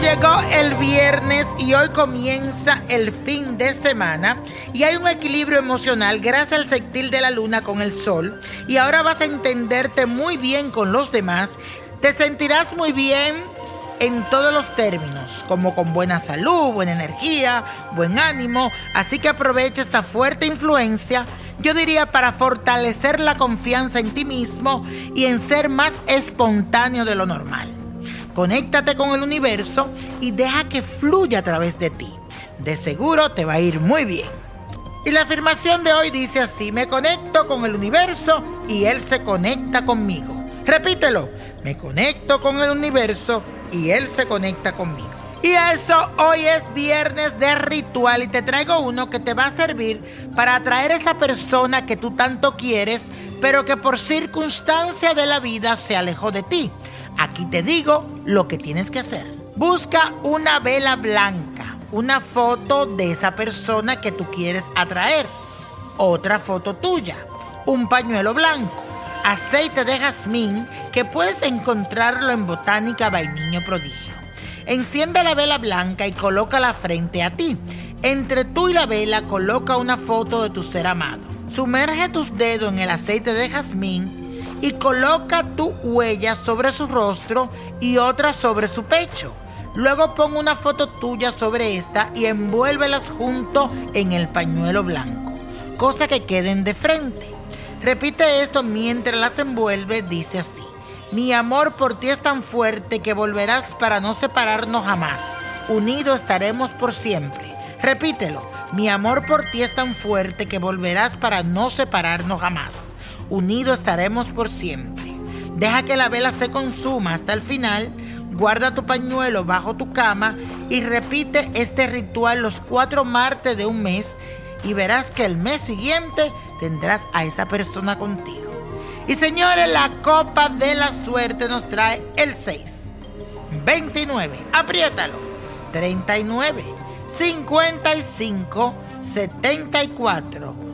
Llegó el viernes y hoy comienza el fin de semana y hay un equilibrio emocional gracias al sextil de la luna con el sol y ahora vas a entenderte muy bien con los demás, te sentirás muy bien en todos los términos, como con buena salud, buena energía, buen ánimo, así que aprovecha esta fuerte influencia, yo diría para fortalecer la confianza en ti mismo y en ser más espontáneo de lo normal. Conéctate con el universo y deja que fluya a través de ti. De seguro te va a ir muy bien. Y la afirmación de hoy dice así, me conecto con el universo y él se conecta conmigo. Repítelo, me conecto con el universo y él se conecta conmigo. Y eso, hoy es viernes de ritual y te traigo uno que te va a servir para atraer a esa persona que tú tanto quieres, pero que por circunstancia de la vida se alejó de ti. Aquí te digo lo que tienes que hacer. Busca una vela blanca, una foto de esa persona que tú quieres atraer, otra foto tuya, un pañuelo blanco, aceite de jazmín que puedes encontrarlo en Botánica Vainiño Prodigio. Enciende la vela blanca y colócala frente a ti. Entre tú y la vela coloca una foto de tu ser amado. Sumerge tus dedos en el aceite de jazmín y coloca tu huella sobre su rostro y otra sobre su pecho. Luego pon una foto tuya sobre esta y envuélvelas junto en el pañuelo blanco, cosa que queden de frente. Repite esto mientras las envuelve, dice así. Mi amor por ti es tan fuerte que volverás para no separarnos jamás. Unidos estaremos por siempre. Repítelo. Mi amor por ti es tan fuerte que volverás para no separarnos jamás unidos estaremos por siempre. Deja que la vela se consuma hasta el final, guarda tu pañuelo bajo tu cama y repite este ritual los cuatro martes de un mes y verás que el mes siguiente tendrás a esa persona contigo. Y señores, la copa de la suerte nos trae el 6, 29, apriétalo, 39, 55, 74.